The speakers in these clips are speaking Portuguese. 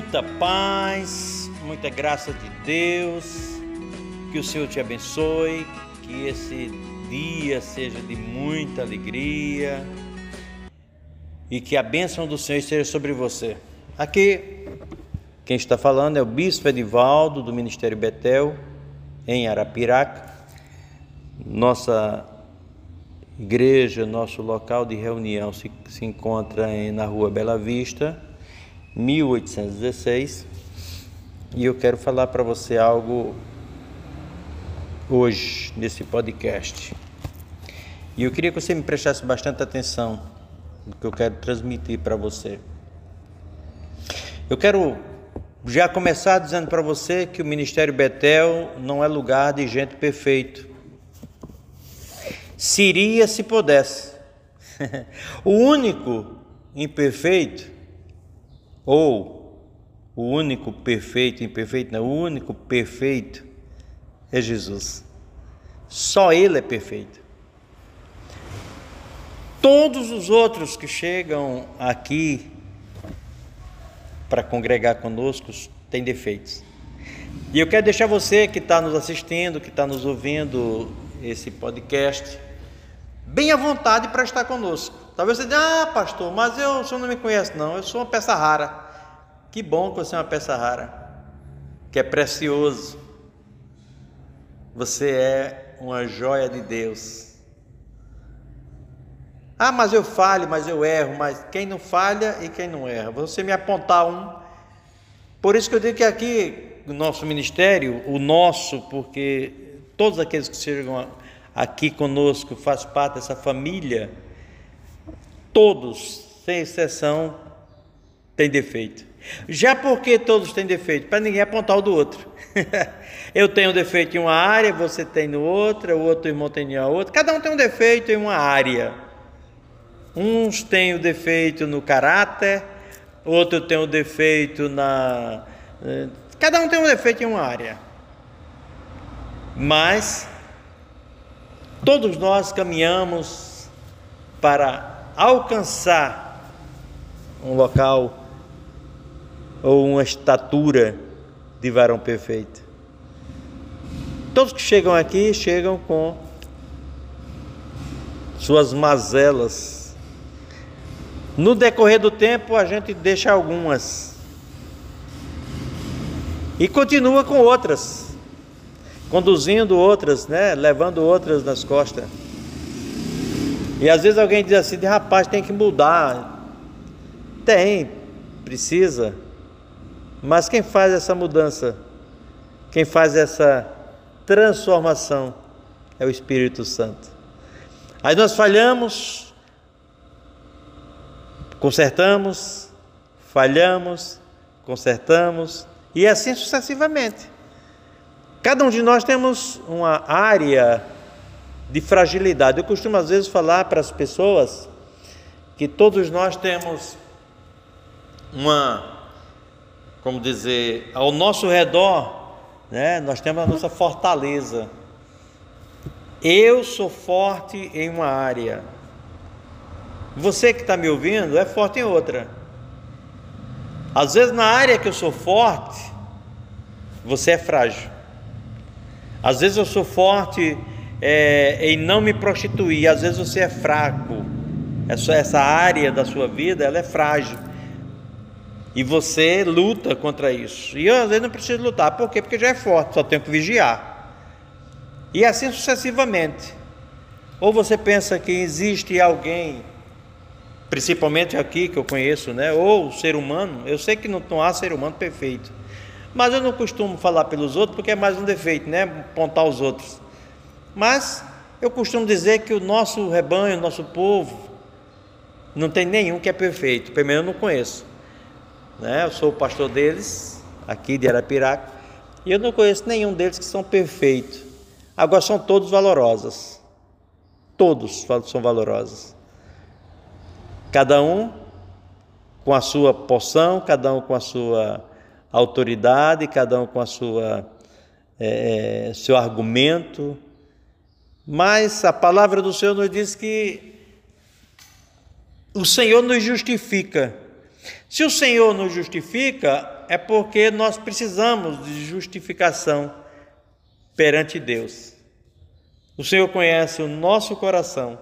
muita paz, muita graça de Deus, que o Senhor te abençoe, que esse dia seja de muita alegria e que a bênção do Senhor esteja sobre você. Aqui, quem está falando é o Bispo Edivaldo, do Ministério Betel, em Arapiraca. Nossa igreja, nosso local de reunião se, se encontra na rua Bela Vista, 1816. E eu quero falar para você algo hoje nesse podcast. E eu queria que você me prestasse bastante atenção no que eu quero transmitir para você. Eu quero já começar dizendo para você que o Ministério Betel não é lugar de gente perfeito. Seria se pudesse. o único imperfeito ou o único perfeito, imperfeito, não, o único perfeito é Jesus. Só Ele é perfeito. Todos os outros que chegam aqui para congregar conosco têm defeitos. E eu quero deixar você que está nos assistindo, que está nos ouvindo esse podcast, bem à vontade para estar conosco. Talvez você diga, ah, pastor, mas eu, o senhor não me conhece, não, eu sou uma peça rara. Que bom que você é uma peça rara, que é precioso. Você é uma joia de Deus. Ah, mas eu falho, mas eu erro, mas quem não falha e quem não erra? Você me apontar um. Por isso que eu digo que aqui, o nosso ministério, o nosso, porque todos aqueles que chegam aqui conosco faz parte dessa família, todos, sem exceção, têm defeito. Já porque todos têm defeito, para ninguém apontar o do outro. Eu tenho defeito em uma área, você tem no outra, o outro irmão tem em outra. Cada um tem um defeito em uma área. Uns têm o defeito no caráter, outro tem o defeito na. Eh, cada um tem um defeito em uma área. Mas todos nós caminhamos para alcançar um local ou uma estatura de varão perfeito. Todos que chegam aqui chegam com suas mazelas. No decorrer do tempo, a gente deixa algumas e continua com outras, conduzindo outras, né? levando outras nas costas. E às vezes alguém diz assim: rapaz, tem que mudar. Tem, precisa. Mas quem faz essa mudança, quem faz essa transformação é o Espírito Santo. Aí nós falhamos, consertamos, falhamos, consertamos e assim sucessivamente. Cada um de nós temos uma área de fragilidade. Eu costumo às vezes falar para as pessoas que todos nós temos uma como dizer, ao nosso redor, né, nós temos a nossa fortaleza. Eu sou forte em uma área. Você que está me ouvindo é forte em outra. Às vezes, na área que eu sou forte, você é frágil. Às vezes, eu sou forte é, em não me prostituir. Às vezes, você é fraco. Essa, essa área da sua vida ela é frágil. E você luta contra isso. E eu às vezes não preciso lutar. Por quê? Porque já é forte, só tenho que vigiar. E assim sucessivamente. Ou você pensa que existe alguém, principalmente aqui que eu conheço, né? Ou ser humano, eu sei que não, não há ser humano perfeito. Mas eu não costumo falar pelos outros porque é mais um defeito, né? Apontar os outros. Mas eu costumo dizer que o nosso rebanho, o nosso povo, não tem nenhum que é perfeito. Primeiro eu não conheço. Né? Eu sou o pastor deles, aqui de Arapiraca, e eu não conheço nenhum deles que são perfeitos. Agora são todos valorosos. Todos são valorosos. Cada um com a sua porção, cada um com a sua autoridade, cada um com a sua é, seu argumento. Mas a palavra do Senhor nos diz que o Senhor nos justifica se o Senhor nos justifica, é porque nós precisamos de justificação perante Deus. O Senhor conhece o nosso coração,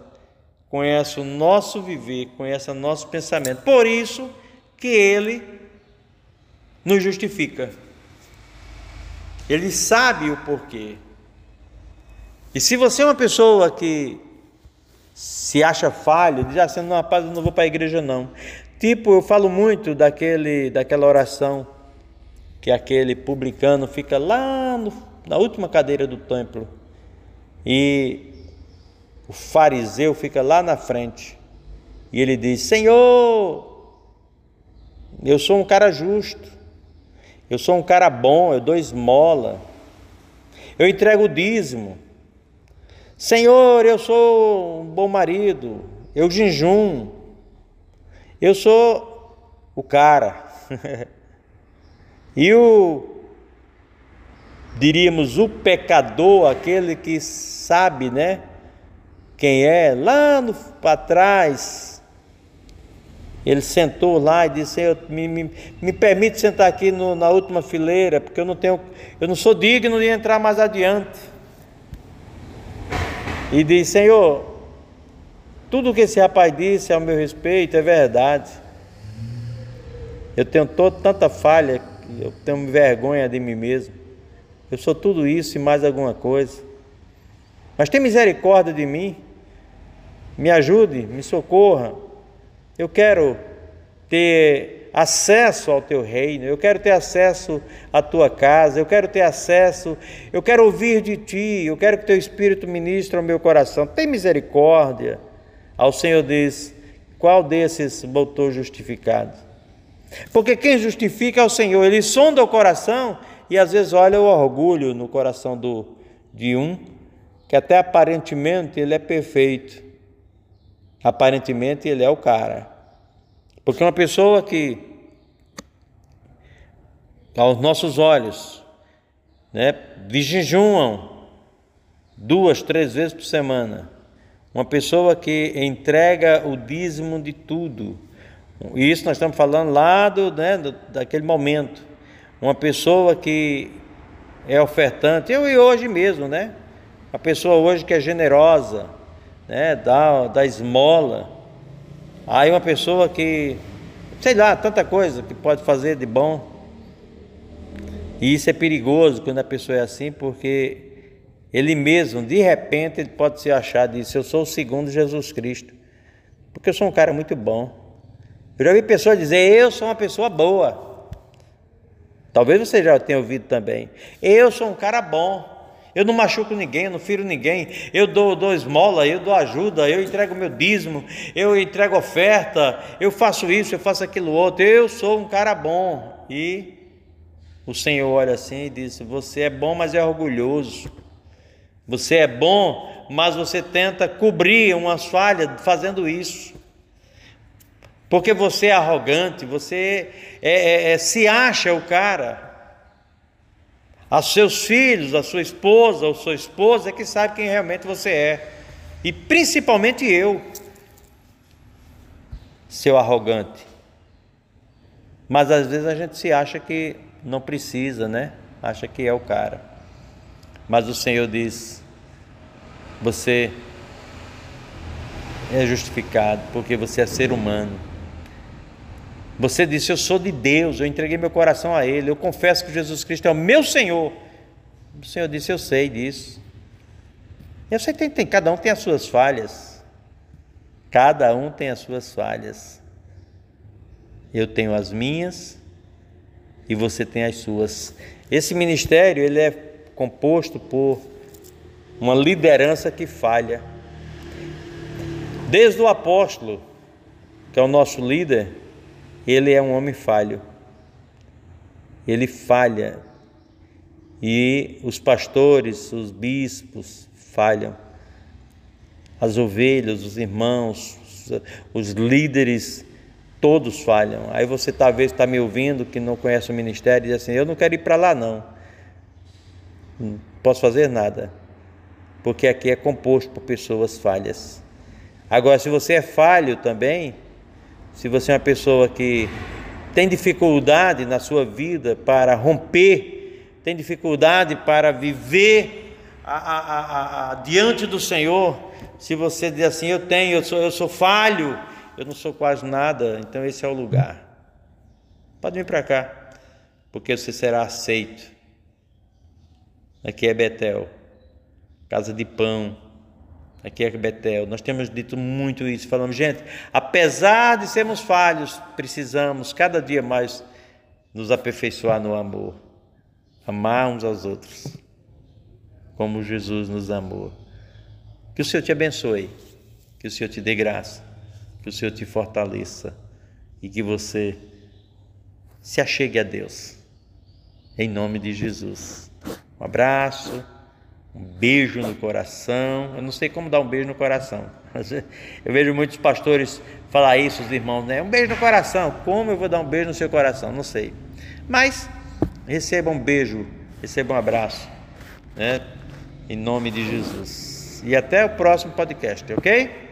conhece o nosso viver, conhece o nosso pensamento. Por isso que Ele nos justifica. Ele sabe o porquê. E se você é uma pessoa que se acha falho, diz assim, não, rapaz, eu não vou para a igreja não. Tipo, eu falo muito daquele, daquela oração que aquele publicano fica lá no, na última cadeira do templo e o fariseu fica lá na frente e ele diz: Senhor, eu sou um cara justo, eu sou um cara bom, eu dou esmola, eu entrego o dízimo. Senhor, eu sou um bom marido, eu jejum, eu sou o cara. e o, diríamos, o pecador, aquele que sabe, né? Quem é, lá para trás, ele sentou lá e disse: Senhor, me, me, me permite sentar aqui no, na última fileira, porque eu não tenho, eu não sou digno de entrar mais adiante e diz: Senhor, tudo que esse rapaz disse ao meu respeito é verdade. Eu tenho todo, tanta falha, eu tenho vergonha de mim mesmo. Eu sou tudo isso e mais alguma coisa. Mas tem misericórdia de mim. Me ajude, me socorra. Eu quero ter acesso ao teu reino, eu quero ter acesso à tua casa, eu quero ter acesso, eu quero ouvir de ti, eu quero que teu Espírito ministre ao meu coração. Tem misericórdia. Ao Senhor diz: qual desses voltou justificado? Porque quem justifica é o Senhor, ele sonda o coração e às vezes olha o orgulho no coração do, de um, que até aparentemente ele é perfeito, aparentemente ele é o cara. Porque uma pessoa que, aos nossos olhos, né, jejuam duas, três vezes por semana, uma pessoa que entrega o dízimo de tudo, e isso nós estamos falando lá do, né, do, daquele momento, uma pessoa que é ofertante, eu e hoje mesmo, né? A pessoa hoje que é generosa, né, dá, dá esmola, Aí uma pessoa que, sei lá, tanta coisa que pode fazer de bom. E isso é perigoso quando a pessoa é assim, porque ele mesmo, de repente, ele pode se achar disso, eu sou o segundo Jesus Cristo. Porque eu sou um cara muito bom. Eu já vi pessoas dizer, eu sou uma pessoa boa. Talvez você já tenha ouvido também. Eu sou um cara bom. Eu não machuco ninguém, eu não firo ninguém. Eu dou, dou esmola, eu dou ajuda, eu entrego meu dízimo, eu entrego oferta, eu faço isso, eu faço aquilo outro. Eu sou um cara bom. E o Senhor olha assim e diz: Você é bom, mas é orgulhoso. Você é bom, mas você tenta cobrir umas falhas fazendo isso. Porque você é arrogante, você é, é, é, se acha o cara a seus filhos, a sua esposa ou sua esposa é que sabe quem realmente você é. E principalmente eu, seu arrogante. Mas às vezes a gente se acha que não precisa, né? Acha que é o cara. Mas o Senhor diz: você é justificado porque você é ser humano. Você disse: Eu sou de Deus, eu entreguei meu coração a Ele, eu confesso que Jesus Cristo é o meu Senhor. O Senhor disse: Eu sei disso. Eu sei que tem, tem, cada um tem as suas falhas. Cada um tem as suas falhas. Eu tenho as minhas e você tem as suas. Esse ministério ele é composto por uma liderança que falha. Desde o apóstolo, que é o nosso líder, ele é um homem falho. Ele falha. E os pastores, os bispos falham. As ovelhas, os irmãos, os líderes, todos falham. Aí você talvez está me ouvindo que não conhece o ministério e diz assim: Eu não quero ir para lá, não. Não posso fazer nada. Porque aqui é composto por pessoas falhas. Agora, se você é falho também, se você é uma pessoa que tem dificuldade na sua vida para romper, tem dificuldade para viver a, a, a, diante do Senhor, se você diz assim, eu tenho, eu sou, eu sou falho, eu não sou quase nada, então esse é o lugar. Pode vir para cá, porque você será aceito. Aqui é Betel, casa de pão. Aqui é Betel. Nós temos dito muito isso. Falamos, gente, apesar de sermos falhos, precisamos cada dia mais nos aperfeiçoar no amor, amar uns aos outros, como Jesus nos amou. Que o Senhor te abençoe, que o Senhor te dê graça, que o Senhor te fortaleça e que você se achegue a Deus. Em nome de Jesus. Um abraço, um beijo no coração. Eu não sei como dar um beijo no coração. Eu vejo muitos pastores falar isso, os irmãos, né? Um beijo no coração. Como eu vou dar um beijo no seu coração? Não sei. Mas receba um beijo, receba um abraço, né? Em nome de Jesus. E até o próximo podcast, ok?